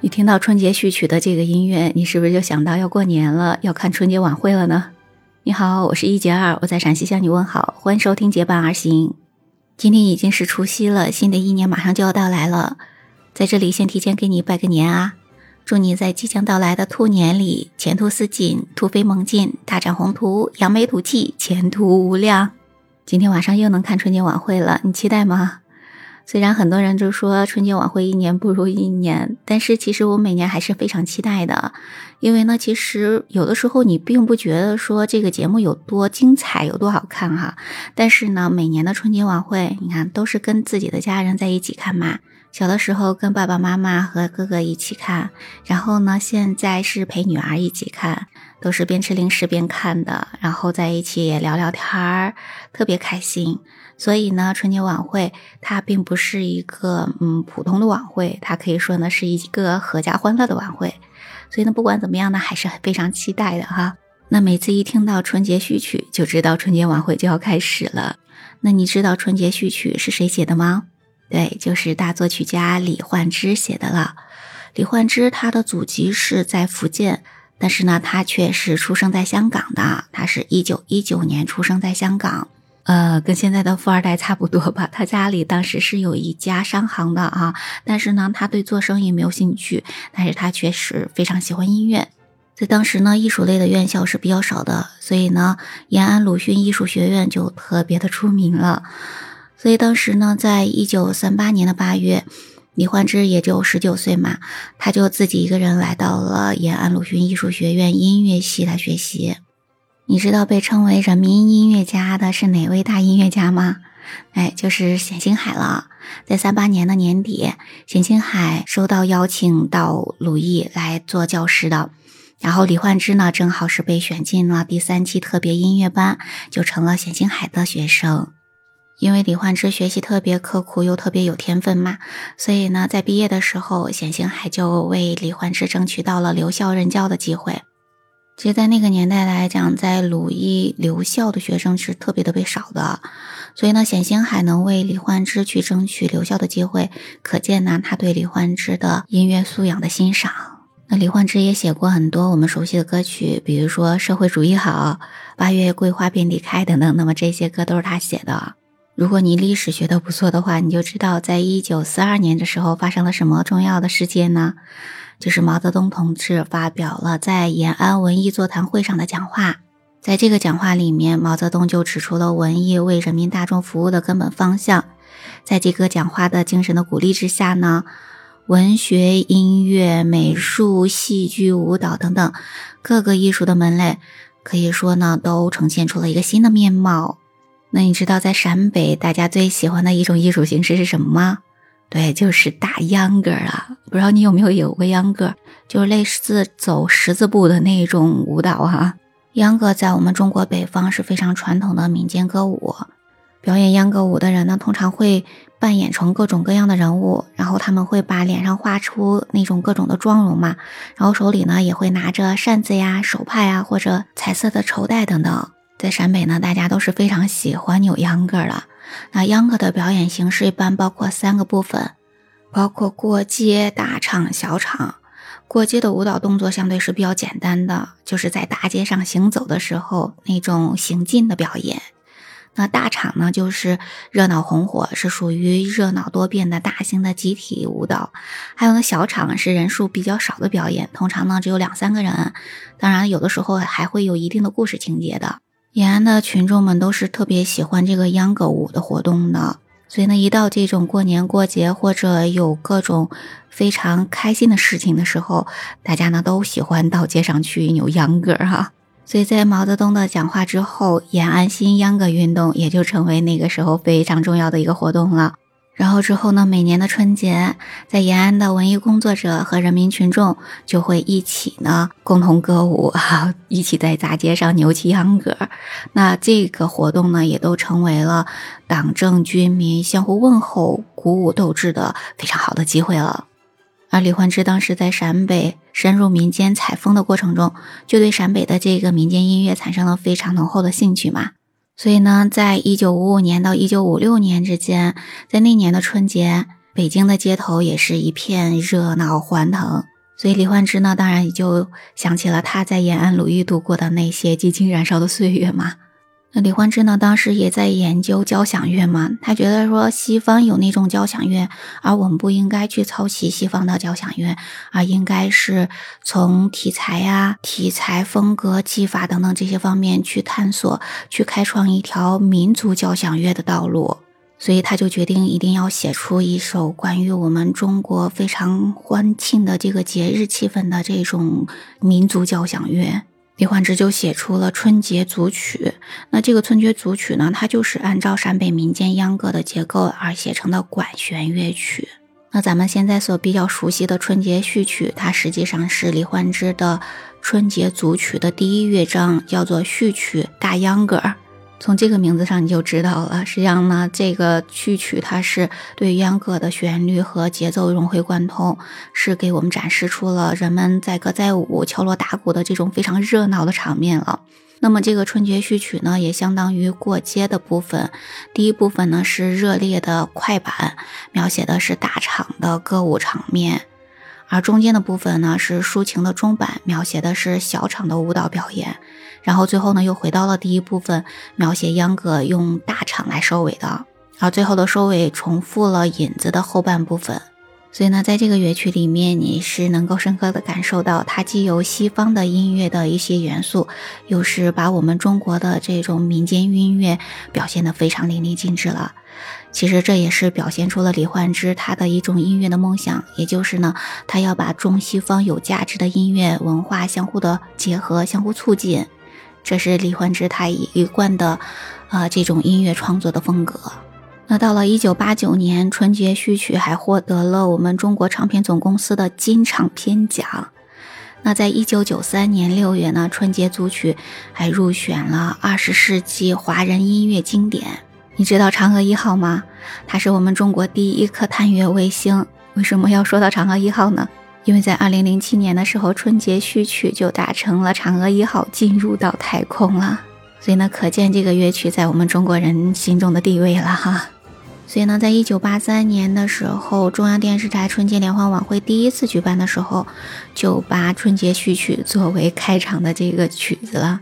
你听到春节序曲的这个音乐，你是不是就想到要过年了，要看春节晚会了呢？你好，我是一杰二，我在陕西向你问好，欢迎收听结伴而行。今天已经是除夕了，新的一年马上就要到来了，在这里先提前给你拜个年啊！祝你在即将到来的兔年里前途似锦，突飞猛进，大展宏图，扬眉吐气，前途无量。今天晚上又能看春节晚会了，你期待吗？虽然很多人就说春节晚会一年不如一年，但是其实我每年还是非常期待的，因为呢，其实有的时候你并不觉得说这个节目有多精彩、有多好看哈，但是呢，每年的春节晚会，你看都是跟自己的家人在一起看嘛。小的时候跟爸爸妈妈和哥哥一起看，然后呢，现在是陪女儿一起看，都是边吃零食边看的，然后在一起也聊聊天儿，特别开心。所以呢，春节晚会它并不是一个嗯普通的晚会，它可以说呢是一个阖家欢乐的晚会。所以呢，不管怎么样呢，还是非常期待的哈。那每次一听到春节序曲，就知道春节晚会就要开始了。那你知道春节序曲是谁写的吗？对，就是大作曲家李焕之写的了。李焕之他的祖籍是在福建，但是呢，他却是出生在香港的。他是一九一九年出生在香港。呃，跟现在的富二代差不多吧。他家里当时是有一家商行的啊，但是呢，他对做生意没有兴趣，但是他确实非常喜欢音乐。在当时呢，艺术类的院校是比较少的，所以呢，延安鲁迅艺术学院就特别的出名了。所以当时呢，在一九三八年的八月，李焕之也就十九岁嘛，他就自己一个人来到了延安鲁迅艺术学院音乐系来学习。你知道被称为人民音乐家的是哪位大音乐家吗？哎，就是冼星海了。在三八年的年底，冼星海收到邀请到鲁艺来做教师的，然后李焕之呢，正好是被选进了第三期特别音乐班，就成了冼星海的学生。因为李焕之学习特别刻苦，又特别有天分嘛，所以呢，在毕业的时候，冼星海就为李焕之争取到了留校任教的机会。其实，在那个年代来讲，在鲁艺留校的学生是特别特别少的，所以呢，冼星海能为李焕之去争取留校的机会，可见呢他对李焕之的音乐素养的欣赏。那李焕之也写过很多我们熟悉的歌曲，比如说《社会主义好》《八月桂花遍地开》等等，那么这些歌都是他写的。如果你历史学的不错的话，你就知道，在一九四二年的时候发生了什么重要的事件呢？就是毛泽东同志发表了在延安文艺座谈会上的讲话，在这个讲话里面，毛泽东就指出了文艺为人民大众服务的根本方向。在这个讲话的精神的鼓励之下呢，文学、音乐、美术、戏剧、舞蹈等等各个艺术的门类，可以说呢，都呈现出了一个新的面貌。那你知道在陕北大家最喜欢的一种艺术形式是什么吗？对，就是打秧歌啊！不知道你有没有有过秧歌，就是类似走十字步的那种舞蹈哈。秧歌在我们中国北方是非常传统的民间歌舞。表演秧歌舞的人呢，通常会扮演成各种各样的人物，然后他们会把脸上画出那种各种的妆容嘛，然后手里呢也会拿着扇子呀、手帕呀或者彩色的绸带等等。在陕北呢，大家都是非常喜欢扭秧歌的。那秧歌的表演形式一般包括三个部分，包括过街、大场、小场。过街的舞蹈动作相对是比较简单的，就是在大街上行走的时候那种行进的表演。那大场呢，就是热闹红火，是属于热闹多变的大型的集体舞蹈。还有呢，小场是人数比较少的表演，通常呢只有两三个人。当然，有的时候还会有一定的故事情节的。延安的群众们都是特别喜欢这个秧歌舞的活动的，所以呢，一到这种过年过节或者有各种非常开心的事情的时候，大家呢都喜欢到街上去扭秧歌哈。所以在毛泽东的讲话之后，延安新秧歌运动也就成为那个时候非常重要的一个活动了。然后之后呢，每年的春节，在延安的文艺工作者和人民群众就会一起呢共同歌舞 啊，一起在大街上扭起秧歌。那这个活动呢，也都成为了党政军民相互问候、鼓舞斗志的非常好的机会了。而李焕之当时在陕北深入民间采风的过程中，就对陕北的这个民间音乐产生了非常浓厚的兴趣嘛。所以呢，在一九五五年到一九五六年之间，在那年的春节，北京的街头也是一片热闹欢腾。所以李焕之呢，当然也就想起了他在延安鲁豫度过的那些激情燃烧的岁月嘛。那李焕之呢，当时也在研究交响乐嘛，他觉得说西方有那种交响乐，而我们不应该去抄袭西方的交响乐，而应该是从题材呀、题材、风格、技法等等这些方面去探索，去开创一条民族交响乐的道路。所以他就决定一定要写出一首关于我们中国非常欢庆的这个节日气氛的这种民族交响乐。李焕之就写出了《春节组曲》。那这个《春节组曲》呢，它就是按照陕北民间秧歌的结构而写成的管弦乐曲。那咱们现在所比较熟悉的《春节序曲》，它实际上是李焕之的《春节组曲》的第一乐章，叫做序曲大秧歌。从这个名字上你就知道了，实际上呢，这个序曲它是对秧歌的旋律和节奏融会贯通，是给我们展示出了人们载歌载舞、敲锣打鼓的这种非常热闹的场面了。那么这个春节序曲呢，也相当于过街的部分。第一部分呢是热烈的快板，描写的是大场的歌舞场面，而中间的部分呢是抒情的中板，描写的是小场的舞蹈表演。然后最后呢，又回到了第一部分，描写秧歌用大场来收尾的，而最后的收尾重复了引子的后半部分。所以呢，在这个乐曲里面，你是能够深刻的感受到，它既有西方的音乐的一些元素，又是把我们中国的这种民间音乐表现的非常淋漓尽致了。其实这也是表现出了李焕之他的一种音乐的梦想，也就是呢，他要把中西方有价值的音乐文化相互的结合，相互促进。这是李焕之他一贯的，呃，这种音乐创作的风格。那到了一九八九年，春节序曲还获得了我们中国唱片总公司的金唱片奖。那在一九九三年六月呢，春节组曲还入选了二十世纪华人音乐经典。你知道嫦娥一号吗？它是我们中国第一颗探月卫星。为什么要说到嫦娥一号呢？因为在二零零七年的时候，春节序曲就打成了嫦娥一号进入到太空了，所以呢，可见这个乐曲在我们中国人心中的地位了哈。所以呢，在一九八三年的时候，中央电视台春节联欢晚会第一次举办的时候，就把春节序曲作为开场的这个曲子了，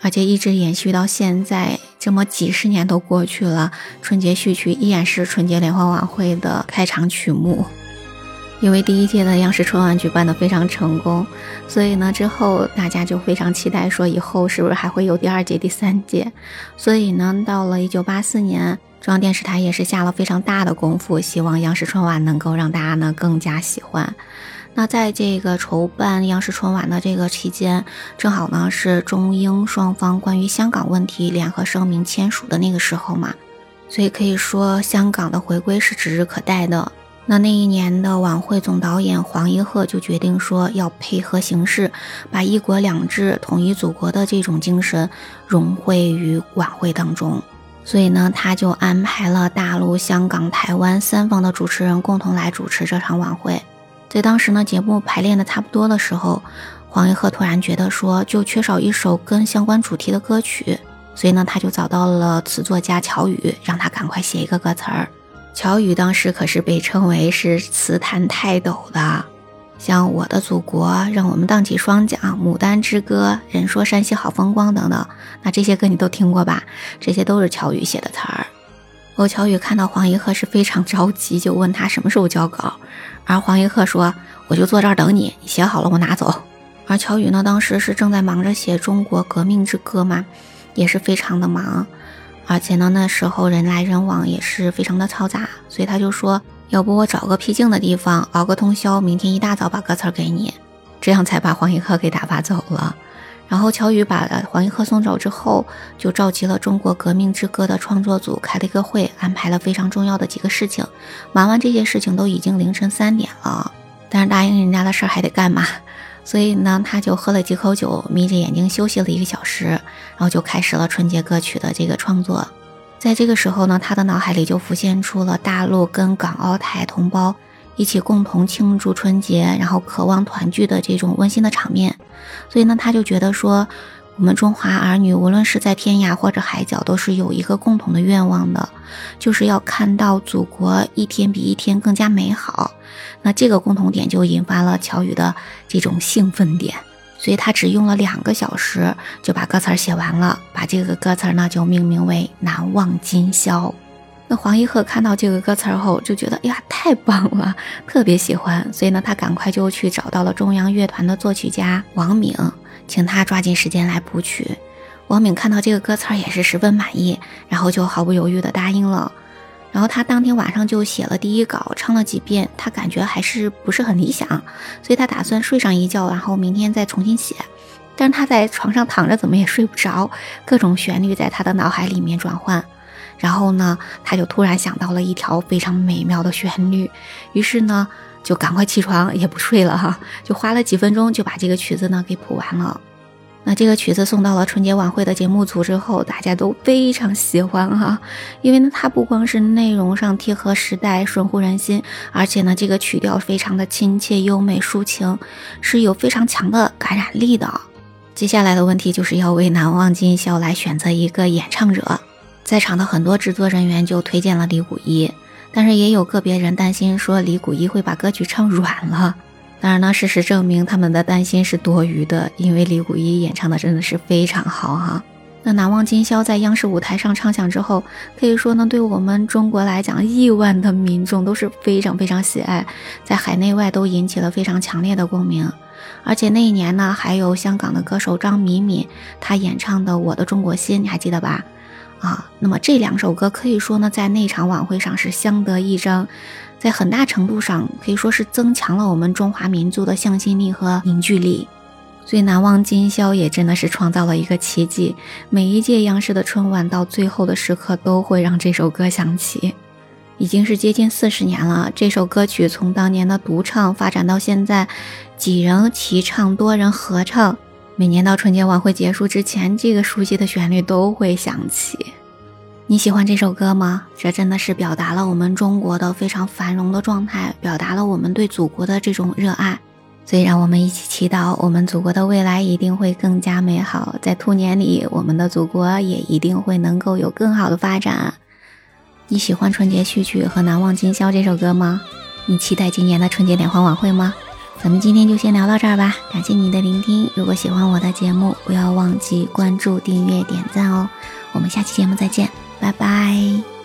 而且一直延续到现在，这么几十年都过去了，春节序曲依然是春节联欢晚会的开场曲目。因为第一届的央视春晚举办的非常成功，所以呢，之后大家就非常期待，说以后是不是还会有第二届、第三届？所以呢，到了一九八四年，中央电视台也是下了非常大的功夫，希望央视春晚能够让大家呢更加喜欢。那在这个筹办央视春晚的这个期间，正好呢是中英双方关于香港问题联合声明签署的那个时候嘛，所以可以说香港的回归是指日可待的。那那一年的晚会总导演黄一鹤就决定说，要配合形势，把一国两制、统一祖国的这种精神融汇于晚会当中。所以呢，他就安排了大陆、香港、台湾三方的主持人共同来主持这场晚会。在当时呢，节目排练的差不多的时候，黄一鹤突然觉得说，就缺少一首跟相关主题的歌曲，所以呢，他就找到了词作家乔羽，让他赶快写一个歌词儿。乔羽当时可是被称为是词坛泰斗的，像《我的祖国》《让我们荡起双桨》《牡丹之歌》《人说山西好风光》等等，那这些歌你都听过吧？这些都是乔羽写的词儿。欧乔羽看到黄一鹤是非常着急，就问他什么时候交稿，而黄一鹤说：“我就坐这儿等你，你写好了我拿走。”而乔羽呢，当时是正在忙着写《中国革命之歌》嘛，也是非常的忙。而且呢，那时候人来人往也是非常的嘈杂，所以他就说：“要不我找个僻静的地方熬个通宵，明天一大早把歌词给你。”这样才把黄一鹤给打发走了。然后乔宇把黄一鹤送走之后，就召集了《中国革命之歌》的创作组开了一个会，安排了非常重要的几个事情。忙完这些事情都已经凌晨三点了，但是答应人家的事儿还得干嘛？所以呢，他就喝了几口酒，眯着眼睛休息了一个小时，然后就开始了春节歌曲的这个创作。在这个时候呢，他的脑海里就浮现出了大陆跟港澳台同胞一起共同庆祝春节，然后渴望团聚的这种温馨的场面。所以呢，他就觉得说，我们中华儿女，无论是在天涯或者海角，都是有一个共同的愿望的，就是要看到祖国一天比一天更加美好。那这个共同点就引发了乔宇的这种兴奋点，所以他只用了两个小时就把歌词写完了，把这个歌词呢就命名为《难忘今宵》。那黄一鹤看到这个歌词后就觉得，呀，太棒了，特别喜欢，所以呢，他赶快就去找到了中央乐团的作曲家王敏。请他抓紧时间来补曲。王敏看到这个歌词也是十分满意，然后就毫不犹豫地答应了。然后他当天晚上就写了第一稿，唱了几遍，他感觉还是不是很理想，所以他打算睡上一觉，然后明天再重新写。但是他在床上躺着怎么也睡不着，各种旋律在他的脑海里面转换。然后呢，他就突然想到了一条非常美妙的旋律，于是呢。就赶快起床，也不睡了哈，就花了几分钟就把这个曲子呢给谱完了。那这个曲子送到了春节晚会的节目组之后，大家都非常喜欢哈，因为呢它不光是内容上贴合时代、顺乎人心，而且呢这个曲调非常的亲切、优美、抒情，是有非常强的感染力的。接下来的问题就是要为《难忘今宵》来选择一个演唱者，在场的很多制作人员就推荐了李谷一。但是也有个别人担心说李谷一会把歌曲唱软了。当然呢，事实证明他们的担心是多余的，因为李谷一演唱的真的是非常好哈。那《难忘今宵》在央视舞台上唱响之后，可以说呢，对我们中国来讲，亿万的民众都是非常非常喜爱，在海内外都引起了非常强烈的共鸣。而且那一年呢，还有香港的歌手张敏敏，她演唱的《我的中国心》，你还记得吧？啊，那么这两首歌可以说呢，在那场晚会上是相得益彰，在很大程度上可以说是增强了我们中华民族的向心力和凝聚力。所以《难忘今宵》也真的是创造了一个奇迹，每一届央视的春晚到最后的时刻都会让这首歌响起，已经是接近四十年了。这首歌曲从当年的独唱发展到现在，几人齐唱，多人合唱。每年到春节晚会结束之前，这个熟悉的旋律都会响起。你喜欢这首歌吗？这真的是表达了我们中国的非常繁荣的状态，表达了我们对祖国的这种热爱。所以，让我们一起祈祷，我们祖国的未来一定会更加美好。在兔年里，我们的祖国也一定会能够有更好的发展。你喜欢《春节序曲》和《难忘今宵》这首歌吗？你期待今年的春节联欢晚会吗？咱们今天就先聊到这儿吧，感谢你的聆听。如果喜欢我的节目，不要忘记关注、订阅、点赞哦。我们下期节目再见，拜拜。